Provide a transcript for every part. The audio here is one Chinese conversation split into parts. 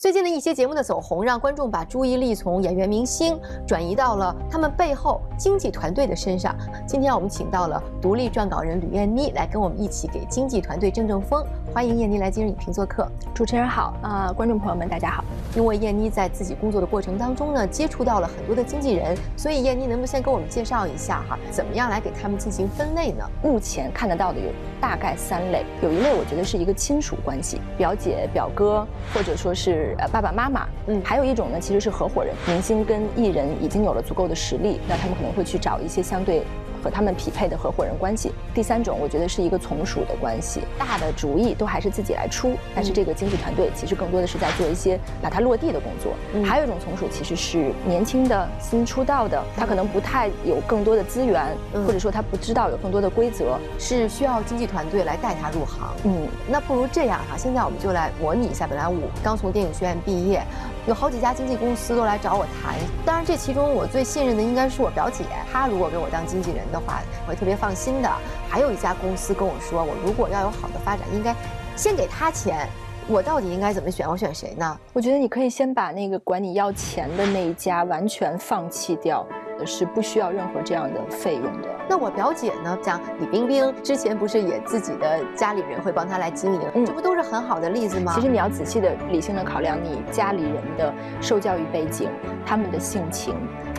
最近的一些节目的走红，让观众把注意力从演员明星转移到了他们背后经纪团队的身上。今天我们请到了独立撰稿人吕燕妮来跟我们一起给经纪团队正正风。欢迎燕妮来今日影评做客。主持人好，啊，观众朋友们大家好。因为燕妮在自己工作的过程当中呢，接触到了很多的经纪人，所以燕妮能不能先给我们介绍一下哈，怎么样来给他们进行分类呢？目前看得到的有大概三类，有一类我觉得是一个亲属关系，表姐、表哥，或者说是呃爸爸妈妈，嗯，还有一种呢其实是合伙人，明星跟艺人已经有了足够的实力，那他们可能会去找一些相对。和他们匹配的合伙人关系。第三种，我觉得是一个从属的关系，大的主意都还是自己来出，但是这个经纪团队其实更多的是在做一些把它落地的工作。还有一种从属，其实是年轻的、新出道的，他可能不太有更多的资源，或者说他不知道有更多的规则，是需要经纪团队来带他入行。嗯，那不如这样哈，现在我们就来模拟一下。本来我刚从电影学院毕业。有好几家经纪公司都来找我谈，当然这其中我最信任的应该是我表姐，她如果给我当经纪人的话，我会特别放心的。还有一家公司跟我说，我如果要有好的发展，应该先给他钱。我到底应该怎么选？我选谁呢？我觉得你可以先把那个管你要钱的那一家完全放弃掉。是不需要任何这样的费用的。那我表姐呢？像李冰冰之前不是也自己的家里人会帮她来经营？嗯，这不都是很好的例子吗？其实你要仔细的、理性的考量你家里人的受教育背景、他们的性情。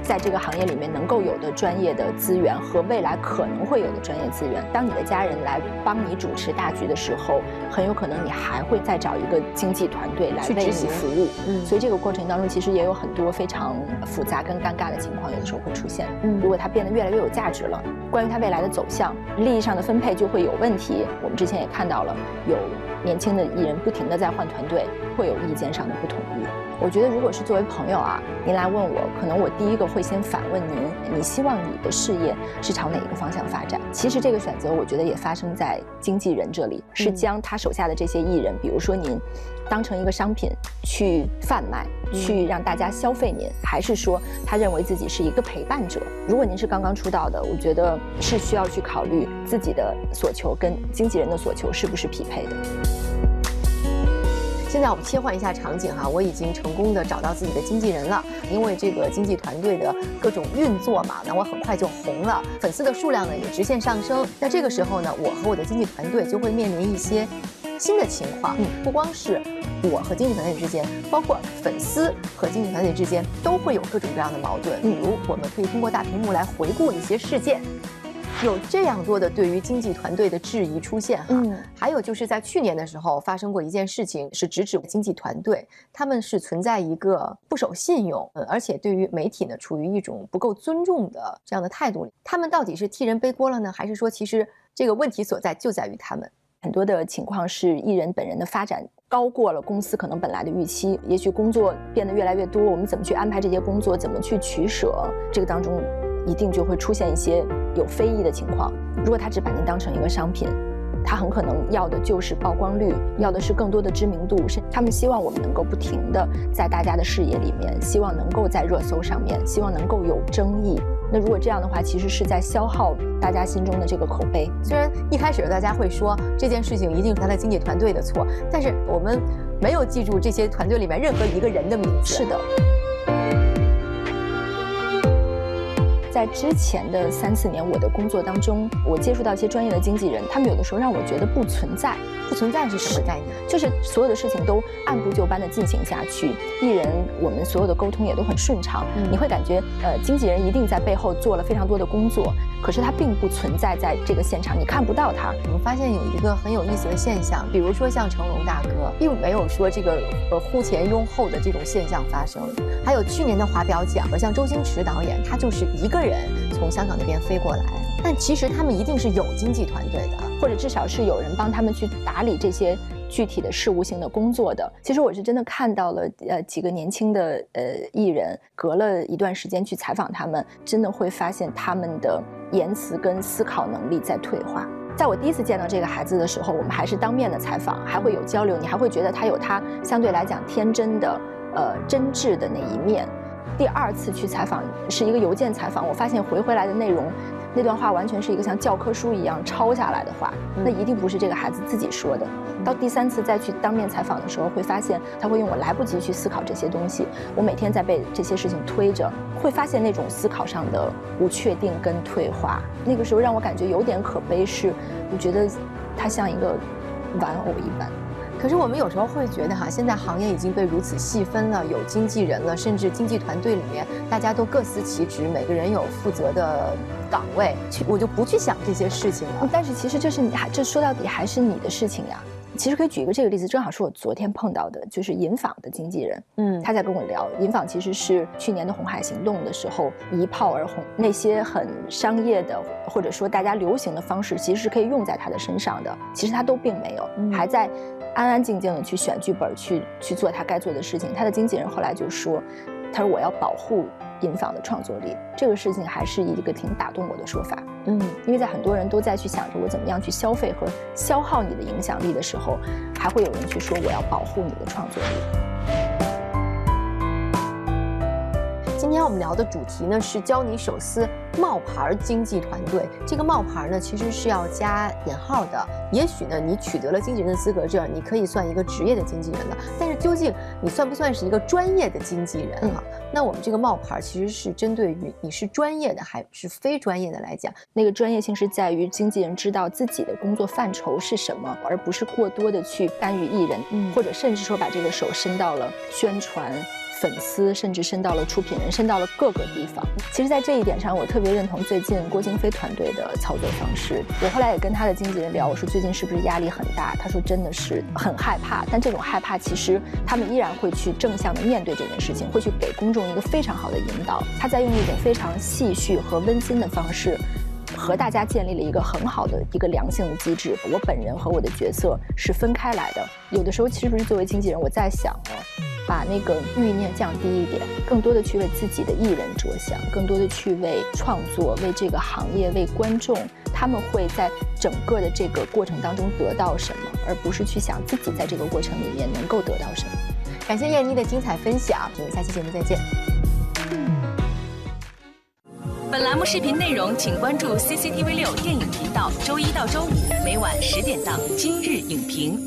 在这个行业里面能够有的专业的资源和未来可能会有的专业资源，当你的家人来帮你主持大局的时候，很有可能你还会再找一个经纪团队来为你服务。嗯，所以这个过程当中其实也有很多非常复杂跟尴尬的情况，有的时候会出现。嗯，如果它变得越来越有价值了，关于它未来的走向、利益上的分配就会有问题。我们之前也看到了，有年轻的艺人不停的在换团队，会有意见上的不统一。我觉得，如果是作为朋友啊，您来问我，可能我第一个会先反问您：你希望你的事业是朝哪一个方向发展？其实这个选择，我觉得也发生在经纪人这里，是将他手下的这些艺人，比如说您，当成一个商品去贩卖，去让大家消费您，还是说他认为自己是一个陪伴者？如果您是刚刚出道的，我觉得是需要去考虑自己的所求跟经纪人的所求是不是匹配的。现在我们切换一下场景哈，我已经成功的找到自己的经纪人了。因为这个经纪团队的各种运作嘛，那我很快就红了，粉丝的数量呢也直线上升。那这个时候呢，我和我的经纪团队就会面临一些新的情况。嗯，不光是我和经纪团队之间，包括粉丝和经纪团队之间，都会有各种各样的矛盾。比如，我们可以通过大屏幕来回顾一些事件。有这样多的对于经纪团队的质疑出现哈，还有就是在去年的时候发生过一件事情，是直指经纪团队，他们是存在一个不守信用，而且对于媒体呢处于一种不够尊重的这样的态度里。他们到底是替人背锅了呢，还是说其实这个问题所在就在于他们？很多的情况是艺人本人的发展高过了公司可能本来的预期，也许工作变得越来越多，我们怎么去安排这些工作，怎么去取舍，这个当中。一定就会出现一些有非议的情况。如果他只把您当成一个商品，他很可能要的就是曝光率，要的是更多的知名度。是他们希望我们能够不停的在大家的视野里面，希望能够在热搜上面，希望能够有争议。那如果这样的话，其实是在消耗大家心中的这个口碑。虽然一开始大家会说这件事情一定是他的经纪团队的错，但是我们没有记住这些团队里面任何一个人的名字。是的。在之前的三四年，我的工作当中，我接触到一些专业的经纪人，他们有的时候让我觉得不存在，不存在是什么概念？就是所有的事情都按部就班的进行下去，艺人我们所有的沟通也都很顺畅，你会感觉呃，经纪人一定在背后做了非常多的工作，可是他并不存在在这个现场，你看不到他。我们发现有一个很有意思的现象，比如说像成龙大哥，并没有说这个呃呼前拥后的这种现象发生，还有去年的华表奖和，像周星驰导演，他就是一个。人从香港那边飞过来，但其实他们一定是有经纪团队的，或者至少是有人帮他们去打理这些具体的事务性的工作的。其实我是真的看到了，呃，几个年轻的呃艺人，隔了一段时间去采访他们，真的会发现他们的言辞跟思考能力在退化。在我第一次见到这个孩子的时候，我们还是当面的采访，还会有交流，你还会觉得他有他相对来讲天真的、呃真挚的那一面。第二次去采访是一个邮件采访，我发现回回来的内容。那段话完全是一个像教科书一样抄下来的话，那一定不是这个孩子自己说的。到第三次再去当面采访的时候，会发现他会用我来不及去思考这些东西，我每天在被这些事情推着，会发现那种思考上的不确定跟退化。那个时候让我感觉有点可悲，是我觉得他像一个玩偶一般。可是我们有时候会觉得哈，现在行业已经被如此细分了，有经纪人了，甚至经纪团队里面大家都各司其职，每个人有负责的岗位，去我就不去想这些事情了。但是其实这是你还这说到底还是你的事情呀。其实可以举一个这个例子，正好是我昨天碰到的，就是银纺的经纪人，嗯，他在跟我聊，银纺其实是去年的红海行动的时候一炮而红，那些很商业的或者说大家流行的方式，其实是可以用在他的身上的，其实他都并没有，还在安安静静的去选剧本，去去做他该做的事情。他的经纪人后来就说，他说我要保护。银纺的创作力，这个事情还是一个挺打动我的说法。嗯，因为在很多人都在去想着我怎么样去消费和消耗你的影响力的时候，还会有人去说我要保护你的创作力。今天我们聊的主题呢是教你手撕冒牌经纪团队。这个冒牌呢其实是要加引号的。也许呢你取得了经纪人的资格证，你可以算一个职业的经纪人了。但是究竟你算不算是一个专业的经纪人哈？那我们这个冒牌其实是针对于你是专业的还是非专业的来讲。那个专业性是在于经纪人知道自己的工作范畴是什么，而不是过多的去干预艺人，嗯或者甚至说把这个手伸到了宣传。粉丝甚至伸到了出品人，伸到了各个地方。其实，在这一点上，我特别认同最近郭京飞团队的操作方式。我后来也跟他的经纪人聊，我说最近是不是压力很大？他说真的是很害怕，但这种害怕其实他们依然会去正向的面对这件事情，会去给公众一个非常好的引导。他在用一种非常细序和温馨的方式，和大家建立了一个很好的一个良性的机制。我本人和我的角色是分开来的。有的时候，其实不是作为经纪人，我在想。把那个欲念降低一点，更多的去为自己的艺人着想，更多的去为创作、为这个行业、为观众，他们会在整个的这个过程当中得到什么，而不是去想自己在这个过程里面能够得到什么。感谢燕妮的精彩分享，我们下期节目再见。本栏目视频内容，请关注 CCTV 六电影频道，周一到周五每晚十点档《今日影评》。